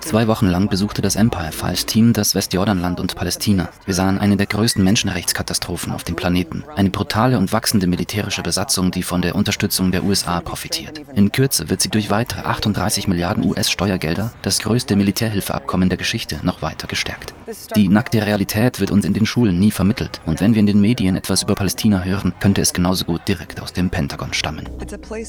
Zwei Wochen lang besuchte das Empire Files Team das Westjordanland und Palästina. Wir sahen eine der größten Menschenrechtskatastrophen auf dem Planeten. Eine brutale und wachsende militärische Besatzung, die von der Unterstützung der USA profitiert. In Kürze wird sie durch weitere 38 Milliarden US-Steuergelder, das größte Militärhilfeabkommen der Geschichte, noch weiter gestärkt. Die nackte Realität wird uns in den Schulen nie vermittelt. Und wenn wir in den Medien etwas über Palästina hören, könnte es genauso gut direkt aus dem Pentagon stammen.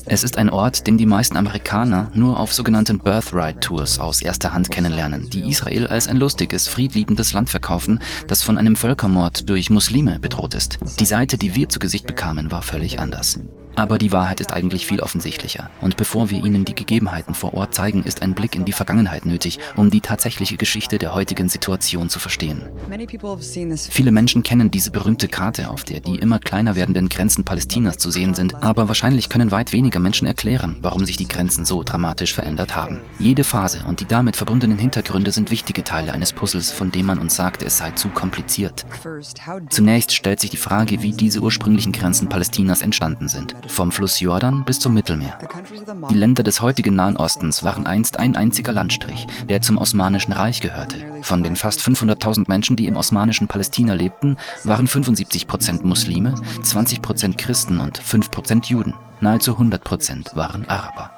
Es ist ein Ort, den die meisten Amerikaner nur auf sogenannten Birthright-Tours aus erster Hand kennenlernen, die Israel als ein lustiges, friedliebendes Land verkaufen, das von einem Völkermord durch Muslime bedroht ist. Die Seite, die wir zu Gesicht bekamen, war völlig anders. Aber die Wahrheit ist eigentlich viel offensichtlicher. Und bevor wir Ihnen die Gegebenheiten vor Ort zeigen, ist ein Blick in die Vergangenheit nötig, um die tatsächliche Geschichte der heutigen Situation zu verstehen. Viele Menschen kennen diese berühmte Karte, auf der die immer kleiner werdenden Grenzen Palästinas zu sehen sind, aber wahrscheinlich können weit weniger Menschen erklären, warum sich die Grenzen so dramatisch verändert haben. Jede Phase und die damit verbundenen Hintergründe sind wichtige Teile eines Puzzles, von dem man uns sagt, es sei zu kompliziert. Zunächst stellt sich die Frage, wie diese ursprünglichen Grenzen Palästinas entstanden sind vom Fluss Jordan bis zum Mittelmeer. Die Länder des heutigen Nahen Ostens waren einst ein einziger Landstrich, der zum Osmanischen Reich gehörte. Von den fast 500.000 Menschen, die im osmanischen Palästina lebten, waren 75 Prozent Muslime, 20 Prozent Christen und 5 Prozent Juden. Nahezu 100 Prozent waren Araber.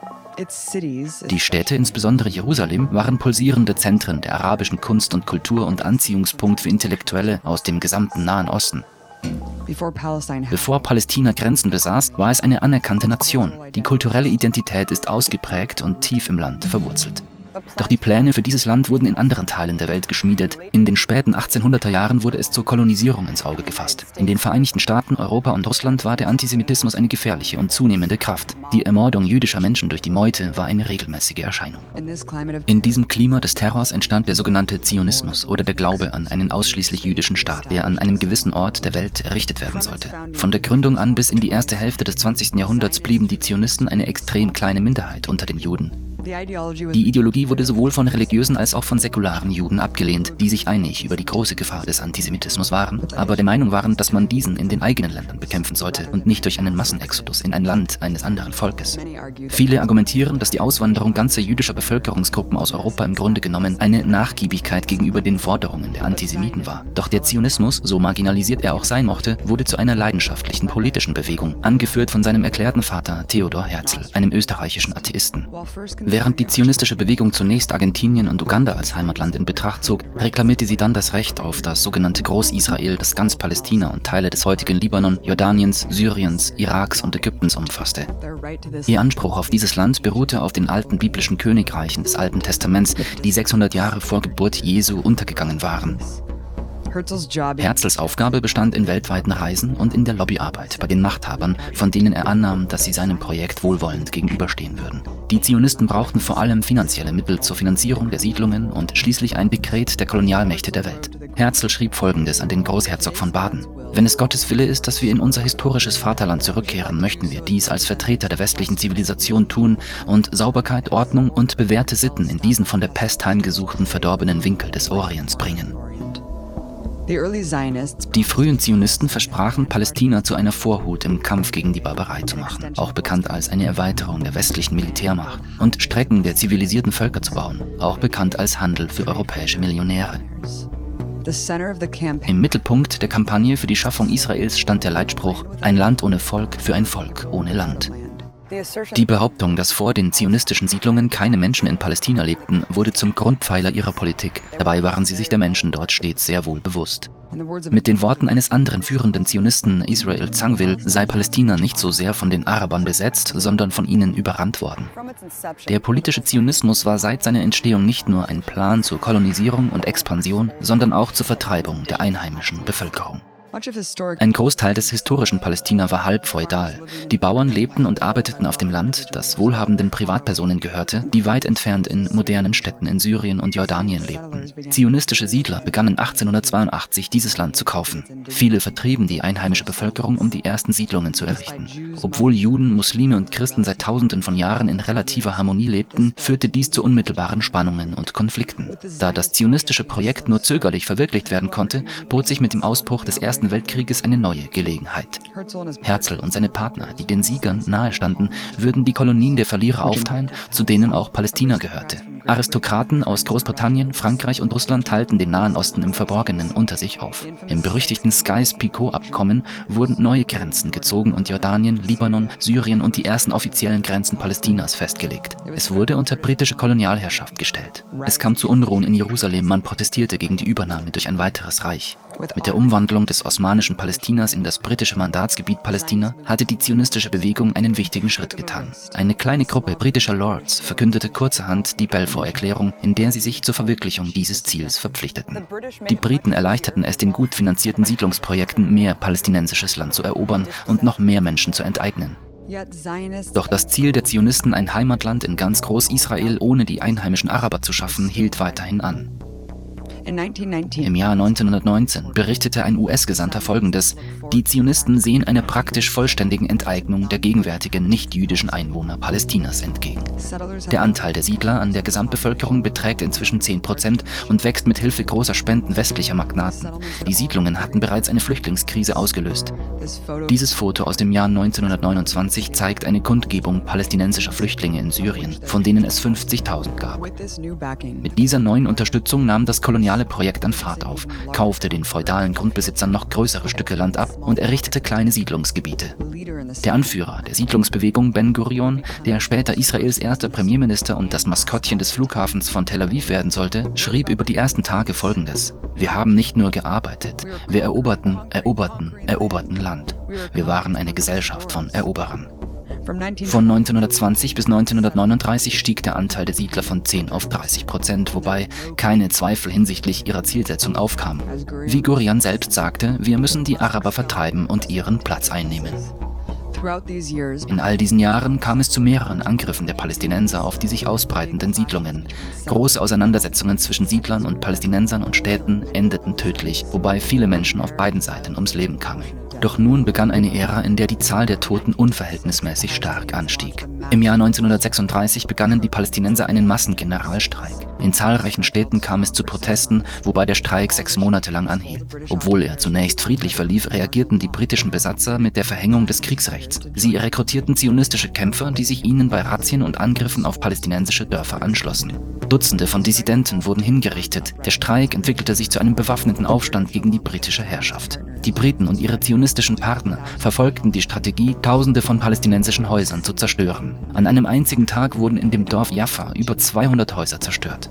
Die Städte, insbesondere Jerusalem, waren pulsierende Zentren der arabischen Kunst und Kultur und Anziehungspunkt für Intellektuelle aus dem gesamten Nahen Osten. Bevor Palästina Grenzen besaß, war es eine anerkannte Nation. Die kulturelle Identität ist ausgeprägt und tief im Land verwurzelt. Doch die Pläne für dieses Land wurden in anderen Teilen der Welt geschmiedet. In den späten 1800er Jahren wurde es zur Kolonisierung ins Auge gefasst. In den Vereinigten Staaten, Europa und Russland war der Antisemitismus eine gefährliche und zunehmende Kraft. Die Ermordung jüdischer Menschen durch die Meute war eine regelmäßige Erscheinung. In diesem Klima des Terrors entstand der sogenannte Zionismus oder der Glaube an einen ausschließlich jüdischen Staat, der an einem gewissen Ort der Welt errichtet werden sollte. Von der Gründung an bis in die erste Hälfte des 20. Jahrhunderts blieben die Zionisten eine extrem kleine Minderheit unter den Juden. Die Ideologie wurde sowohl von religiösen als auch von säkularen Juden abgelehnt, die sich einig über die große Gefahr des Antisemitismus waren, aber der Meinung waren, dass man diesen in den eigenen Ländern bekämpfen sollte und nicht durch einen Massenexodus in ein Land eines anderen Volkes. Viele argumentieren, dass die Auswanderung ganzer jüdischer Bevölkerungsgruppen aus Europa im Grunde genommen eine Nachgiebigkeit gegenüber den Forderungen der Antisemiten war. Doch der Zionismus, so marginalisiert er auch sein mochte, wurde zu einer leidenschaftlichen politischen Bewegung, angeführt von seinem erklärten Vater Theodor Herzl, einem österreichischen Atheisten. Während die zionistische Bewegung zunächst Argentinien und Uganda als Heimatland in Betracht zog, reklamierte sie dann das Recht auf das sogenannte Groß-Israel, das ganz Palästina und Teile des heutigen Libanon, Jordaniens, Syriens, Iraks und Ägyptens umfasste. Ihr Anspruch auf dieses Land beruhte auf den alten biblischen Königreichen des Alten Testaments, die 600 Jahre vor Geburt Jesu untergegangen waren. Herzls Aufgabe bestand in weltweiten Reisen und in der Lobbyarbeit bei den Machthabern, von denen er annahm, dass sie seinem Projekt wohlwollend gegenüberstehen würden. Die Zionisten brauchten vor allem finanzielle Mittel zur Finanzierung der Siedlungen und schließlich ein Dekret der Kolonialmächte der Welt. Herzl schrieb folgendes an den Großherzog von Baden. Wenn es Gottes Wille ist, dass wir in unser historisches Vaterland zurückkehren, möchten wir dies als Vertreter der westlichen Zivilisation tun und Sauberkeit, Ordnung und bewährte Sitten in diesen von der Pest heimgesuchten verdorbenen Winkel des Orients bringen. Die frühen Zionisten versprachen, Palästina zu einer Vorhut im Kampf gegen die Barbarei zu machen, auch bekannt als eine Erweiterung der westlichen Militärmacht, und Strecken der zivilisierten Völker zu bauen, auch bekannt als Handel für europäische Millionäre. Im Mittelpunkt der Kampagne für die Schaffung Israels stand der Leitspruch Ein Land ohne Volk für ein Volk ohne Land. Die Behauptung, dass vor den zionistischen Siedlungen keine Menschen in Palästina lebten, wurde zum Grundpfeiler ihrer Politik. Dabei waren sie sich der Menschen dort stets sehr wohl bewusst. Mit den Worten eines anderen führenden Zionisten, Israel Zangwill, sei Palästina nicht so sehr von den Arabern besetzt, sondern von ihnen überrannt worden. Der politische Zionismus war seit seiner Entstehung nicht nur ein Plan zur Kolonisierung und Expansion, sondern auch zur Vertreibung der einheimischen Bevölkerung. Ein Großteil des historischen Palästina war halb feudal. Die Bauern lebten und arbeiteten auf dem Land, das wohlhabenden Privatpersonen gehörte, die weit entfernt in modernen Städten in Syrien und Jordanien lebten. Zionistische Siedler begannen 1882 dieses Land zu kaufen. Viele vertrieben die einheimische Bevölkerung, um die ersten Siedlungen zu errichten. Obwohl Juden, Muslime und Christen seit Tausenden von Jahren in relativer Harmonie lebten, führte dies zu unmittelbaren Spannungen und Konflikten. Da das zionistische Projekt nur zögerlich verwirklicht werden konnte, bot sich mit dem Ausbruch des Ersten Ersten Weltkrieges eine neue Gelegenheit. Herzl und seine Partner, die den Siegern nahestanden, würden die Kolonien der Verlierer aufteilen, zu denen auch Palästina gehörte. Aristokraten aus Großbritannien, Frankreich und Russland teilten den Nahen Osten im Verborgenen unter sich auf. Im berüchtigten Sykes-Picot-Abkommen wurden neue Grenzen gezogen und Jordanien, Libanon, Syrien und die ersten offiziellen Grenzen Palästinas festgelegt. Es wurde unter britische Kolonialherrschaft gestellt. Es kam zu Unruhen in Jerusalem, man protestierte gegen die Übernahme durch ein weiteres Reich. Mit der Umwandlung des osmanischen Palästinas in das britische Mandatsgebiet Palästina hatte die zionistische Bewegung einen wichtigen Schritt getan. Eine kleine Gruppe britischer Lords verkündete kurzerhand die Balfour-Erklärung, in der sie sich zur Verwirklichung dieses Ziels verpflichteten. Die Briten erleichterten es den gut finanzierten Siedlungsprojekten, mehr palästinensisches Land zu erobern und noch mehr Menschen zu enteignen. Doch das Ziel der Zionisten, ein Heimatland in ganz Groß-Israel ohne die einheimischen Araber zu schaffen, hielt weiterhin an. Im Jahr 1919 berichtete ein US-Gesandter folgendes: Die Zionisten sehen einer praktisch vollständigen Enteignung der gegenwärtigen nicht-jüdischen Einwohner Palästinas entgegen. Der Anteil der Siedler an der Gesamtbevölkerung beträgt inzwischen 10 Prozent und wächst mit Hilfe großer Spenden westlicher Magnaten. Die Siedlungen hatten bereits eine Flüchtlingskrise ausgelöst. Dieses Foto aus dem Jahr 1929 zeigt eine Kundgebung palästinensischer Flüchtlinge in Syrien, von denen es 50.000 gab. Mit dieser neuen Unterstützung nahm das Kolonial koloniale Projekt an Fahrt auf, kaufte den feudalen Grundbesitzern noch größere Stücke Land ab und errichtete kleine Siedlungsgebiete. Der Anführer der Siedlungsbewegung Ben Gurion, der später Israels erster Premierminister und das Maskottchen des Flughafens von Tel Aviv werden sollte, schrieb über die ersten Tage folgendes. Wir haben nicht nur gearbeitet, wir eroberten, eroberten, eroberten Land. Wir waren eine Gesellschaft von Eroberern. Von 1920 bis 1939 stieg der Anteil der Siedler von 10 auf 30 Prozent, wobei keine Zweifel hinsichtlich ihrer Zielsetzung aufkamen. Wie Gurian selbst sagte, wir müssen die Araber vertreiben und ihren Platz einnehmen. In all diesen Jahren kam es zu mehreren Angriffen der Palästinenser auf die sich ausbreitenden Siedlungen. Große Auseinandersetzungen zwischen Siedlern und Palästinensern und Städten endeten tödlich, wobei viele Menschen auf beiden Seiten ums Leben kamen. Doch nun begann eine Ära, in der die Zahl der Toten unverhältnismäßig stark anstieg. Im Jahr 1936 begannen die Palästinenser einen Massengeneralstreik. In zahlreichen Städten kam es zu Protesten, wobei der Streik sechs Monate lang anhielt. Obwohl er zunächst friedlich verlief, reagierten die britischen Besatzer mit der Verhängung des Kriegsrechts. Sie rekrutierten zionistische Kämpfer, die sich ihnen bei Razzien und Angriffen auf palästinensische Dörfer anschlossen. Dutzende von Dissidenten wurden hingerichtet. Der Streik entwickelte sich zu einem bewaffneten Aufstand gegen die britische Herrschaft. Die Briten und ihre zionistischen Partner verfolgten die Strategie, Tausende von palästinensischen Häusern zu zerstören. An einem einzigen Tag wurden in dem Dorf Jaffa über 200 Häuser zerstört.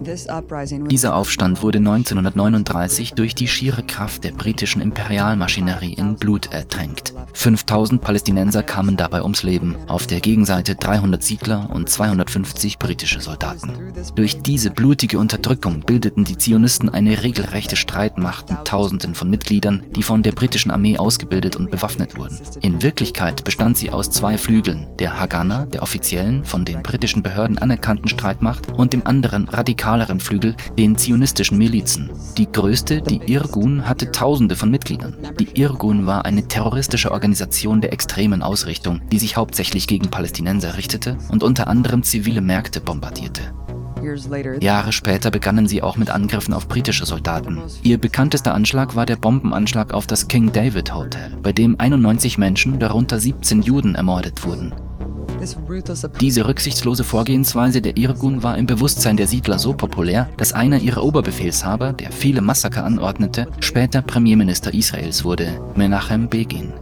Dieser Aufstand wurde 1939 durch die schiere Kraft der britischen Imperialmaschinerie in Blut ertränkt. 5000 Palästinenser kamen dabei ums Leben, auf der Gegenseite 300 Siedler und 250 britische Soldaten. Durch diese blutige Unterdrückung bildeten die Zionisten eine regelrechte Streitmacht mit Tausenden von Mitgliedern, die von der britischen Armee ausgebildet und bewaffnet wurden. In Wirklichkeit bestand sie aus zwei Flügeln, der Haganah, der offiziellen, von den britischen Behörden anerkannten Streitmacht, und dem anderen radikalen radikaleren Flügel, den zionistischen Milizen. Die größte, die Irgun, hatte Tausende von Mitgliedern. Die Irgun war eine terroristische Organisation der extremen Ausrichtung, die sich hauptsächlich gegen Palästinenser richtete und unter anderem zivile Märkte bombardierte. Jahre später begannen sie auch mit Angriffen auf britische Soldaten. Ihr bekanntester Anschlag war der Bombenanschlag auf das King David Hotel, bei dem 91 Menschen, darunter 17 Juden, ermordet wurden. Diese rücksichtslose Vorgehensweise der Irgun war im Bewusstsein der Siedler so populär, dass einer ihrer Oberbefehlshaber, der viele Massaker anordnete, später Premierminister Israels wurde, Menachem Begin.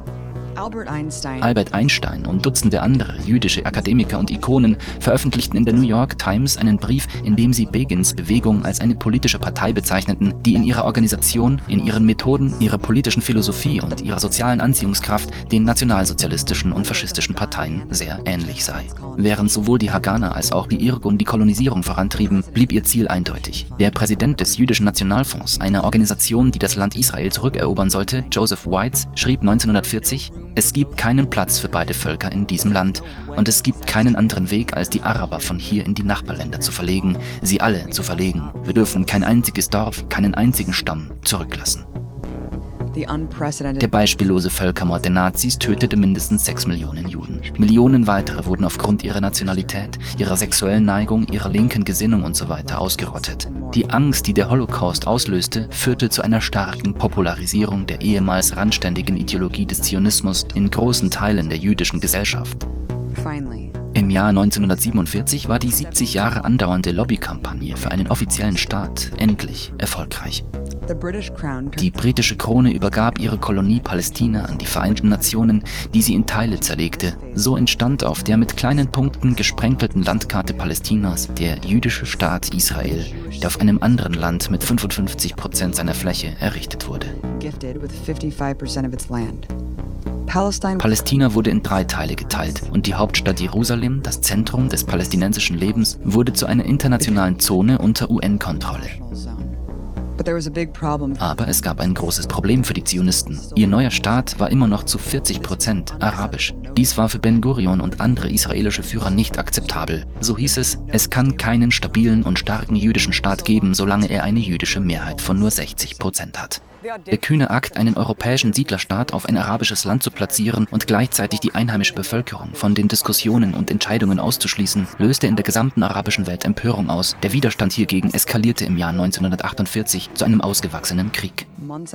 Albert Einstein. Albert Einstein und Dutzende andere jüdische Akademiker und Ikonen veröffentlichten in der New York Times einen Brief, in dem sie Begins Bewegung als eine politische Partei bezeichneten, die in ihrer Organisation, in ihren Methoden, ihrer politischen Philosophie und ihrer sozialen Anziehungskraft den nationalsozialistischen und faschistischen Parteien sehr ähnlich sei. Während sowohl die Haganah als auch die Irgun die Kolonisierung vorantrieben, blieb ihr Ziel eindeutig. Der Präsident des Jüdischen Nationalfonds, einer Organisation, die das Land Israel zurückerobern sollte, Joseph Weitz, schrieb 1940, es gibt keinen Platz für beide Völker in diesem Land und es gibt keinen anderen Weg, als die Araber von hier in die Nachbarländer zu verlegen, sie alle zu verlegen. Wir dürfen kein einziges Dorf, keinen einzigen Stamm zurücklassen. Der beispiellose Völkermord der Nazis tötete mindestens sechs Millionen Juden. Millionen weitere wurden aufgrund ihrer Nationalität, ihrer sexuellen Neigung, ihrer linken Gesinnung usw. So ausgerottet. Die Angst, die der Holocaust auslöste, führte zu einer starken Popularisierung der ehemals randständigen Ideologie des Zionismus in großen Teilen der jüdischen Gesellschaft. Im Jahr 1947 war die 70 Jahre andauernde Lobbykampagne für einen offiziellen Staat endlich erfolgreich. Die britische Krone übergab ihre Kolonie Palästina an die Vereinten Nationen, die sie in Teile zerlegte. So entstand auf der mit kleinen Punkten gesprenkelten Landkarte Palästinas der jüdische Staat Israel, der auf einem anderen Land mit 55 Prozent seiner Fläche errichtet wurde. Palästina wurde in drei Teile geteilt und die Hauptstadt Jerusalem, das Zentrum des palästinensischen Lebens, wurde zu einer internationalen Zone unter UN-Kontrolle. Aber es gab ein großes Problem für die Zionisten. Ihr neuer Staat war immer noch zu 40 Prozent arabisch. Dies war für Ben Gurion und andere israelische Führer nicht akzeptabel. So hieß es, es kann keinen stabilen und starken jüdischen Staat geben, solange er eine jüdische Mehrheit von nur 60 Prozent hat. Der kühne Akt, einen europäischen Siedlerstaat auf ein arabisches Land zu platzieren und gleichzeitig die einheimische Bevölkerung von den Diskussionen und Entscheidungen auszuschließen, löste in der gesamten arabischen Welt Empörung aus. Der Widerstand hiergegen eskalierte im Jahr 1948 zu einem ausgewachsenen Krieg.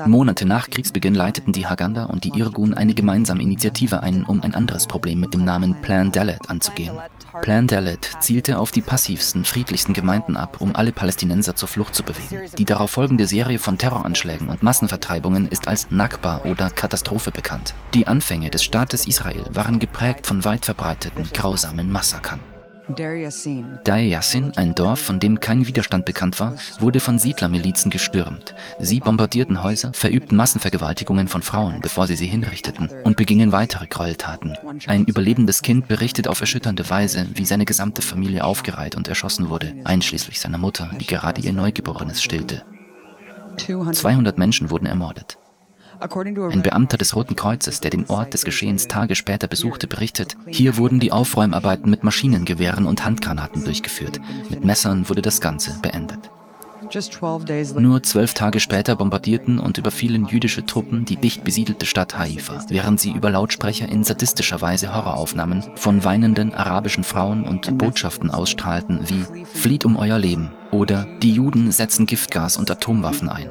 Monate nach Kriegsbeginn leiteten die Haganda und die Irgun eine gemeinsame Initiative ein, um ein anderes Problem mit dem Namen Plan Dalet anzugehen. Plan Dalet zielte auf die passivsten, friedlichsten Gemeinden ab, um alle Palästinenser zur Flucht zu bewegen. Die darauf folgende Serie von Terroranschlägen und Massenvertreibungen ist als Nakba oder Katastrophe bekannt. Die Anfänge des Staates Israel waren geprägt von weit verbreiteten, grausamen Massakern. Deir Yassin, ein Dorf, von dem kein Widerstand bekannt war, wurde von Siedlermilizen gestürmt. Sie bombardierten Häuser, verübten Massenvergewaltigungen von Frauen, bevor sie sie hinrichteten, und begingen weitere Gräueltaten. Ein überlebendes Kind berichtet auf erschütternde Weise, wie seine gesamte Familie aufgereiht und erschossen wurde, einschließlich seiner Mutter, die gerade ihr Neugeborenes stillte. 200 Menschen wurden ermordet. Ein Beamter des Roten Kreuzes, der den Ort des Geschehens Tage später besuchte, berichtet, hier wurden die Aufräumarbeiten mit Maschinengewehren und Handgranaten durchgeführt. Mit Messern wurde das Ganze beendet. Nur zwölf Tage später bombardierten und überfielen jüdische Truppen die dicht besiedelte Stadt Haifa, während sie über Lautsprecher in sadistischer Weise Horroraufnahmen von weinenden arabischen Frauen und Botschaften ausstrahlten wie Flieht um euer Leben oder Die Juden setzen Giftgas und Atomwaffen ein.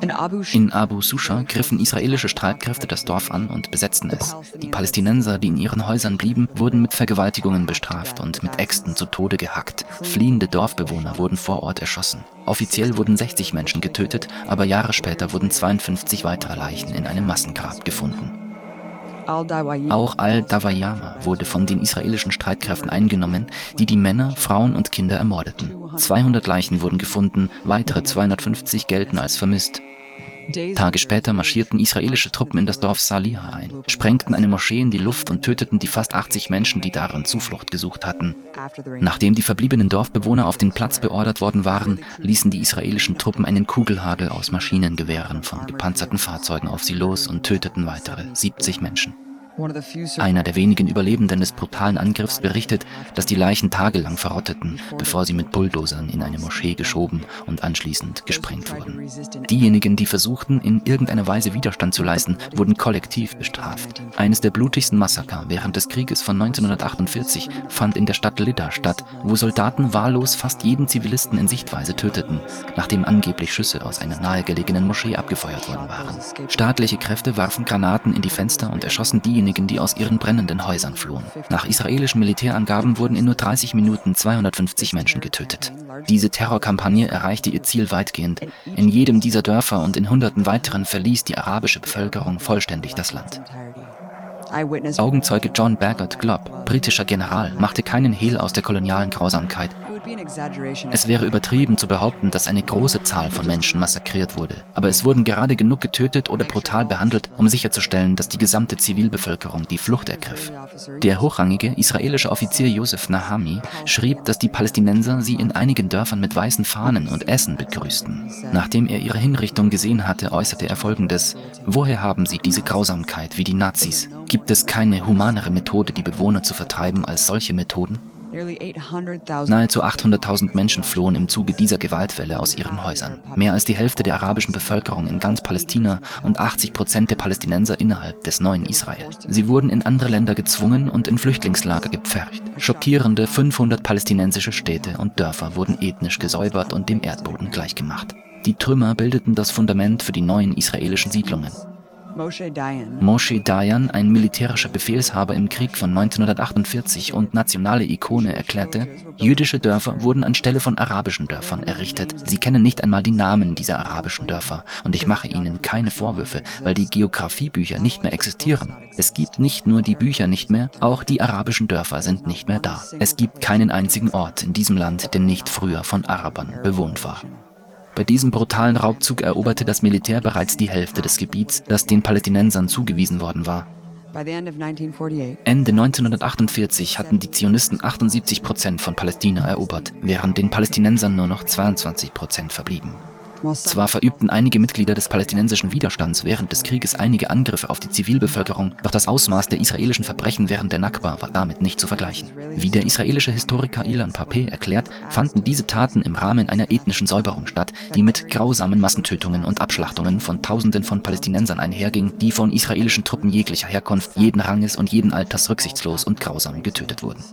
In Abu Susha griffen israelische Streitkräfte das Dorf an und besetzten es. Die Palästinenser, die in ihren Häusern blieben, wurden mit Vergewaltigungen bestraft und mit Äxten zu Tode gehackt. Fliehende Dorfbewohner wurden vor Ort erschossen. Offiziell wurden 60 Menschen getötet, aber Jahre später wurden 52 weitere Leichen in einem Massengrab gefunden. Auch Al-Dawayama wurde von den israelischen Streitkräften eingenommen, die die Männer, Frauen und Kinder ermordeten. 200 Leichen wurden gefunden, weitere 250 gelten als vermisst. Tage später marschierten israelische Truppen in das Dorf Salih ein, sprengten eine Moschee in die Luft und töteten die fast 80 Menschen, die darin Zuflucht gesucht hatten. Nachdem die verbliebenen Dorfbewohner auf den Platz beordert worden waren, ließen die israelischen Truppen einen Kugelhagel aus Maschinengewehren von gepanzerten Fahrzeugen auf sie los und töteten weitere 70 Menschen. Einer der wenigen Überlebenden des brutalen Angriffs berichtet, dass die Leichen tagelang verrotteten, bevor sie mit Bulldozern in eine Moschee geschoben und anschließend gesprengt wurden. Diejenigen, die versuchten, in irgendeiner Weise Widerstand zu leisten, wurden kollektiv bestraft. Eines der blutigsten Massaker während des Krieges von 1948 fand in der Stadt Lidda statt, wo Soldaten wahllos fast jeden Zivilisten in Sichtweise töteten, nachdem angeblich Schüsse aus einer nahegelegenen Moschee abgefeuert worden waren. Staatliche Kräfte warfen Granaten in die Fenster und erschossen diejenigen, diejenigen, die aus ihren brennenden Häusern flohen. Nach israelischen Militärangaben wurden in nur 30 Minuten 250 Menschen getötet. Diese Terrorkampagne erreichte ihr Ziel weitgehend. In jedem dieser Dörfer und in hunderten weiteren verließ die arabische Bevölkerung vollständig das Land. Augenzeuge John Bagot Glob, britischer General, machte keinen Hehl aus der kolonialen Grausamkeit es wäre übertrieben zu behaupten, dass eine große Zahl von Menschen massakriert wurde, aber es wurden gerade genug getötet oder brutal behandelt, um sicherzustellen, dass die gesamte Zivilbevölkerung die Flucht ergriff. Der hochrangige israelische Offizier Josef Nahami schrieb, dass die Palästinenser sie in einigen Dörfern mit weißen Fahnen und Essen begrüßten. Nachdem er ihre Hinrichtung gesehen hatte, äußerte er folgendes: Woher haben sie diese Grausamkeit wie die Nazis? Gibt es keine humanere Methode, die Bewohner zu vertreiben, als solche Methoden? Nahezu 800.000 Menschen flohen im Zuge dieser Gewaltwelle aus ihren Häusern. Mehr als die Hälfte der arabischen Bevölkerung in ganz Palästina und 80 Prozent der Palästinenser innerhalb des neuen Israel. Sie wurden in andere Länder gezwungen und in Flüchtlingslager gepfercht. Schockierende 500 palästinensische Städte und Dörfer wurden ethnisch gesäubert und dem Erdboden gleichgemacht. Die Trümmer bildeten das Fundament für die neuen israelischen Siedlungen. Moshe Dayan. Ein militärischer Befehlshaber im Krieg von 1948 und nationale Ikone, erklärte, jüdische Dörfer wurden anstelle von arabischen Dörfern errichtet. Sie kennen nicht einmal die Namen dieser arabischen Dörfer und ich mache ihnen keine Vorwürfe, weil die Geografiebücher nicht mehr existieren. Es gibt nicht nur die Bücher nicht mehr, auch die arabischen Dörfer sind nicht mehr da. Es gibt keinen einzigen Ort in diesem Land, der nicht früher von Arabern bewohnt war. Bei diesem brutalen Raubzug eroberte das Militär bereits die Hälfte des Gebiets, das den Palästinensern zugewiesen worden war. Ende 1948 hatten die Zionisten 78 Prozent von Palästina erobert, während den Palästinensern nur noch 22 Prozent verblieben. Zwar verübten einige Mitglieder des palästinensischen Widerstands während des Krieges einige Angriffe auf die Zivilbevölkerung, doch das Ausmaß der israelischen Verbrechen während der Nakba war damit nicht zu vergleichen. Wie der israelische Historiker Ilan Pape erklärt, fanden diese Taten im Rahmen einer ethnischen Säuberung statt, die mit grausamen Massentötungen und Abschlachtungen von Tausenden von Palästinensern einherging, die von israelischen Truppen jeglicher Herkunft, jeden Ranges und jeden Alters rücksichtslos und grausam getötet wurden.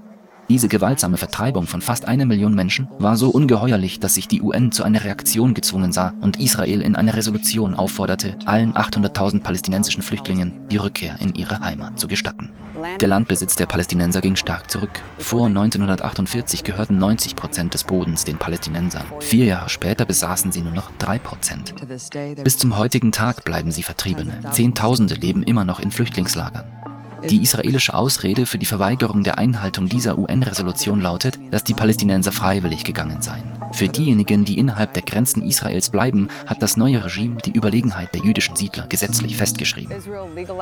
Diese gewaltsame Vertreibung von fast einer Million Menschen war so ungeheuerlich, dass sich die UN zu einer Reaktion gezwungen sah und Israel in einer Resolution aufforderte, allen 800.000 palästinensischen Flüchtlingen die Rückkehr in ihre Heimat zu gestatten. Der Landbesitz der Palästinenser ging stark zurück. Vor 1948 gehörten 90 Prozent des Bodens den Palästinensern. Vier Jahre später besaßen sie nur noch drei Prozent. Bis zum heutigen Tag bleiben sie Vertriebene. Zehntausende leben immer noch in Flüchtlingslagern. Die israelische Ausrede für die Verweigerung der Einhaltung dieser UN-Resolution lautet, dass die Palästinenser freiwillig gegangen seien. Für diejenigen, die innerhalb der Grenzen Israels bleiben, hat das neue Regime die Überlegenheit der jüdischen Siedler gesetzlich festgeschrieben.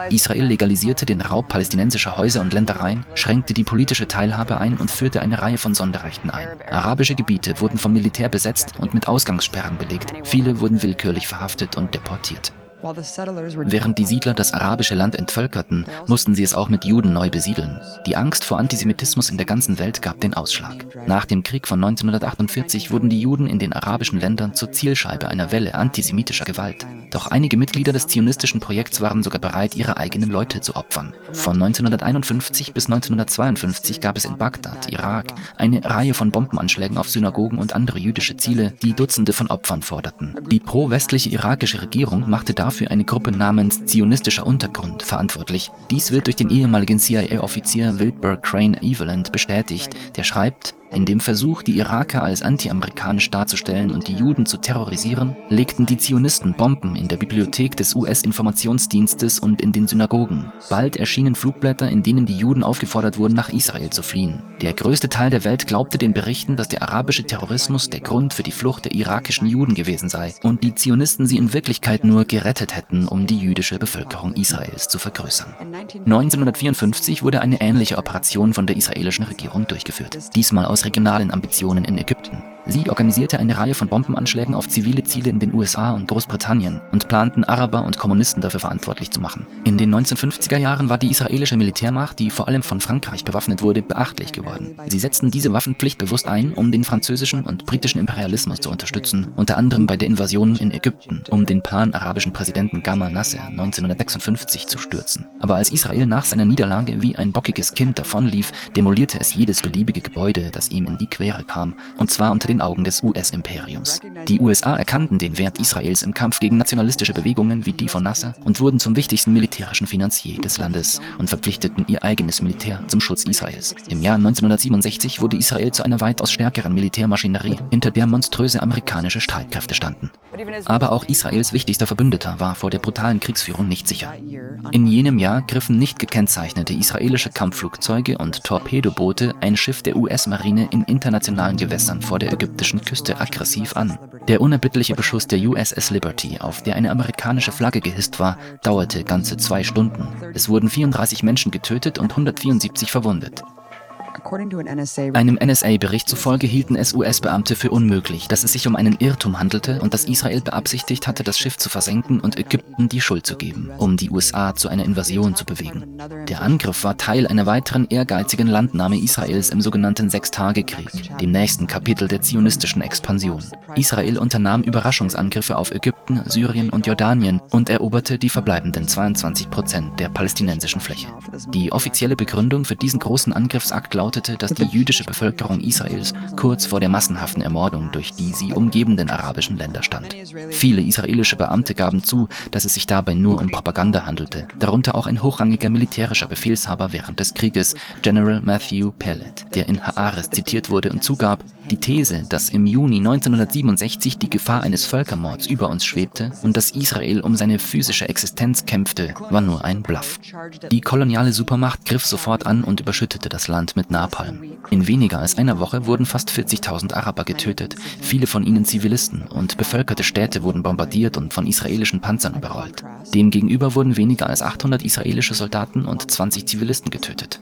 Israel legalisierte den Raub palästinensischer Häuser und Ländereien, schränkte die politische Teilhabe ein und führte eine Reihe von Sonderrechten ein. Arabische Gebiete wurden vom Militär besetzt und mit Ausgangssperren belegt. Viele wurden willkürlich verhaftet und deportiert. Während die Siedler das arabische Land entvölkerten, mussten sie es auch mit Juden neu besiedeln. Die Angst vor Antisemitismus in der ganzen Welt gab den Ausschlag. Nach dem Krieg von 1948 wurden die Juden in den arabischen Ländern zur Zielscheibe einer Welle antisemitischer Gewalt. Doch einige Mitglieder des zionistischen Projekts waren sogar bereit, ihre eigenen Leute zu opfern. Von 1951 bis 1952 gab es in Bagdad, Irak, eine Reihe von Bombenanschlägen auf Synagogen und andere jüdische Ziele, die Dutzende von Opfern forderten. Die pro-westliche irakische Regierung machte dafür für eine Gruppe namens Zionistischer Untergrund verantwortlich. Dies wird durch den ehemaligen CIA-Offizier Wilbur Crane Eveland bestätigt, der schreibt, in dem Versuch, die Iraker als anti-amerikanisch darzustellen und die Juden zu terrorisieren, legten die Zionisten Bomben in der Bibliothek des US-Informationsdienstes und in den Synagogen. Bald erschienen Flugblätter, in denen die Juden aufgefordert wurden, nach Israel zu fliehen. Der größte Teil der Welt glaubte den Berichten, dass der arabische Terrorismus der Grund für die Flucht der irakischen Juden gewesen sei und die Zionisten sie in Wirklichkeit nur gerettet hätten, um die jüdische Bevölkerung Israels zu vergrößern. 1954 wurde eine ähnliche Operation von der israelischen Regierung durchgeführt, diesmal aus regionalen Ambitionen in Ägypten. Sie organisierte eine Reihe von Bombenanschlägen auf zivile Ziele in den USA und Großbritannien und planten Araber und Kommunisten dafür verantwortlich zu machen. In den 1950er Jahren war die israelische Militärmacht, die vor allem von Frankreich bewaffnet wurde, beachtlich geworden. Sie setzten diese Waffenpflicht bewusst ein, um den französischen und britischen Imperialismus zu unterstützen, unter anderem bei der Invasion in Ägypten, um den pan-arabischen Präsidenten Gamal Nasser 1956 zu stürzen. Aber als Israel nach seiner Niederlage wie ein bockiges Kind davonlief, demolierte es jedes beliebige Gebäude, das ihm in die Quere kam, und zwar unter den Augen des US-Imperiums. Die USA erkannten den Wert Israels im Kampf gegen nationalistische Bewegungen wie die von Nasser und wurden zum wichtigsten militärischen Finanzier des Landes und verpflichteten ihr eigenes Militär zum Schutz Israels. Im Jahr 1967 wurde Israel zu einer weitaus stärkeren Militärmaschinerie, hinter der monströse amerikanische Streitkräfte standen. Aber auch Israels wichtigster Verbündeter war vor der brutalen Kriegsführung nicht sicher. In jenem Jahr griffen nicht gekennzeichnete israelische Kampfflugzeuge und Torpedoboote ein Schiff der US-Marine in internationalen Gewässern vor der ägyptischen Küste aggressiv an. Der unerbittliche Beschuss der USS Liberty, auf der eine amerikanische Flagge gehisst war, dauerte ganze zwei Stunden. Es wurden 34 Menschen getötet und 174 verwundet. Einem NSA-Bericht zufolge hielten es US-Beamte für unmöglich, dass es sich um einen Irrtum handelte und dass Israel beabsichtigt hatte, das Schiff zu versenken und Ägypten die Schuld zu geben, um die USA zu einer Invasion zu bewegen. Der Angriff war Teil einer weiteren ehrgeizigen Landnahme Israels im sogenannten Sechstagekrieg, dem nächsten Kapitel der zionistischen Expansion. Israel unternahm Überraschungsangriffe auf Ägypten, Syrien und Jordanien und eroberte die verbleibenden 22 Prozent der palästinensischen Fläche. Die offizielle Begründung für diesen großen Angriffsakt lautete, dass die jüdische Bevölkerung Israels kurz vor der massenhaften Ermordung durch die sie umgebenden arabischen Länder stand. Viele israelische Beamte gaben zu, dass es sich dabei nur um Propaganda handelte, darunter auch ein hochrangiger militärischer Befehlshaber während des Krieges, General Matthew Pellet, der in Haares zitiert wurde und zugab, die These, dass im Juni 1967 die Gefahr eines Völkermords über uns schwebte und dass Israel um seine physische Existenz kämpfte, war nur ein Bluff. Die koloniale Supermacht griff sofort an und überschüttete das Land mit Napalm. In weniger als einer Woche wurden fast 40.000 Araber getötet, viele von ihnen Zivilisten, und bevölkerte Städte wurden bombardiert und von israelischen Panzern überrollt. Demgegenüber wurden weniger als 800 israelische Soldaten und 20 Zivilisten getötet.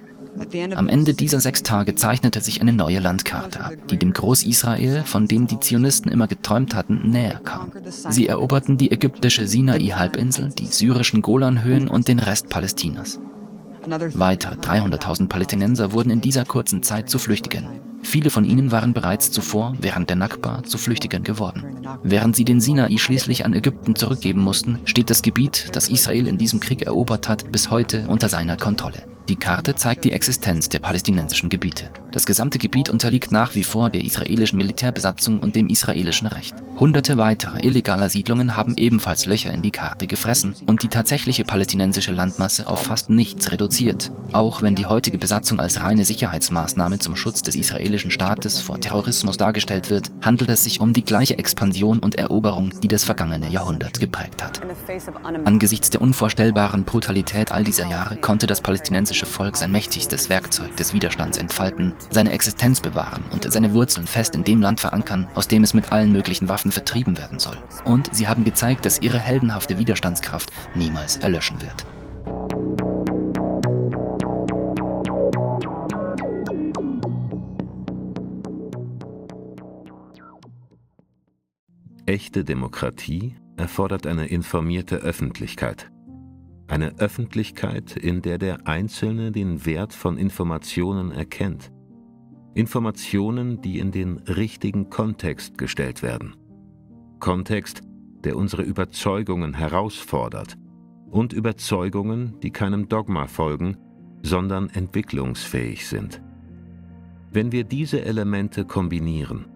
Am Ende dieser sechs Tage zeichnete sich eine neue Landkarte ab, die dem Groß-Israel, von dem die Zionisten immer geträumt hatten, näher kam. Sie eroberten die ägyptische Sinai-Halbinsel, die syrischen Golanhöhen und den Rest Palästinas. Weitere 300.000 Palästinenser wurden in dieser kurzen Zeit zu Flüchtigen. Viele von ihnen waren bereits zuvor, während der Nakba, zu Flüchtigen geworden. Während sie den Sinai schließlich an Ägypten zurückgeben mussten, steht das Gebiet, das Israel in diesem Krieg erobert hat, bis heute unter seiner Kontrolle. Die Karte zeigt die Existenz der palästinensischen Gebiete. Das gesamte Gebiet unterliegt nach wie vor der israelischen Militärbesatzung und dem israelischen Recht. Hunderte weiterer illegaler Siedlungen haben ebenfalls Löcher in die Karte gefressen und die tatsächliche palästinensische Landmasse auf fast nichts reduziert. Auch wenn die heutige Besatzung als reine Sicherheitsmaßnahme zum Schutz des israelischen Staates vor Terrorismus dargestellt wird, handelt es sich um die gleiche Expansion und Eroberung, die das vergangene Jahrhundert geprägt hat. Angesichts der unvorstellbaren Brutalität all dieser Jahre konnte das palästinensische jüdische Volk sein mächtigstes Werkzeug des Widerstands entfalten, seine Existenz bewahren und seine Wurzeln fest in dem Land verankern, aus dem es mit allen möglichen Waffen vertrieben werden soll. Und sie haben gezeigt, dass ihre heldenhafte Widerstandskraft niemals erlöschen wird. Echte Demokratie erfordert eine informierte Öffentlichkeit. Eine Öffentlichkeit, in der der Einzelne den Wert von Informationen erkennt. Informationen, die in den richtigen Kontext gestellt werden. Kontext, der unsere Überzeugungen herausfordert und Überzeugungen, die keinem Dogma folgen, sondern entwicklungsfähig sind. Wenn wir diese Elemente kombinieren,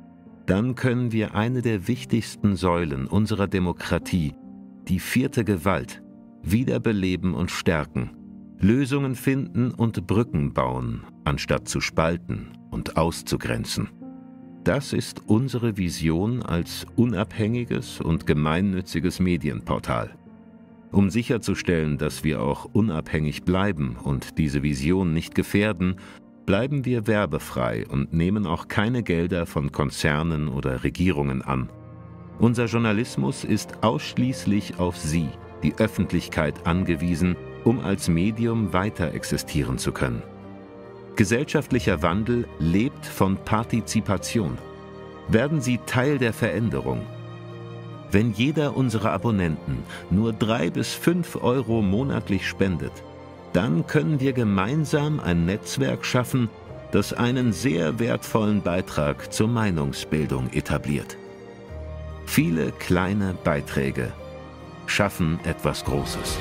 dann können wir eine der wichtigsten Säulen unserer Demokratie, die vierte Gewalt, wiederbeleben und stärken, Lösungen finden und Brücken bauen, anstatt zu spalten und auszugrenzen. Das ist unsere Vision als unabhängiges und gemeinnütziges Medienportal. Um sicherzustellen, dass wir auch unabhängig bleiben und diese Vision nicht gefährden, bleiben wir werbefrei und nehmen auch keine Gelder von Konzernen oder Regierungen an. Unser Journalismus ist ausschließlich auf Sie, die Öffentlichkeit angewiesen, um als Medium weiter existieren zu können. Gesellschaftlicher Wandel lebt von Partizipation. Werden Sie Teil der Veränderung. Wenn jeder unserer Abonnenten nur drei bis fünf Euro monatlich spendet, dann können wir gemeinsam ein Netzwerk schaffen, das einen sehr wertvollen Beitrag zur Meinungsbildung etabliert. Viele kleine Beiträge schaffen etwas Großes.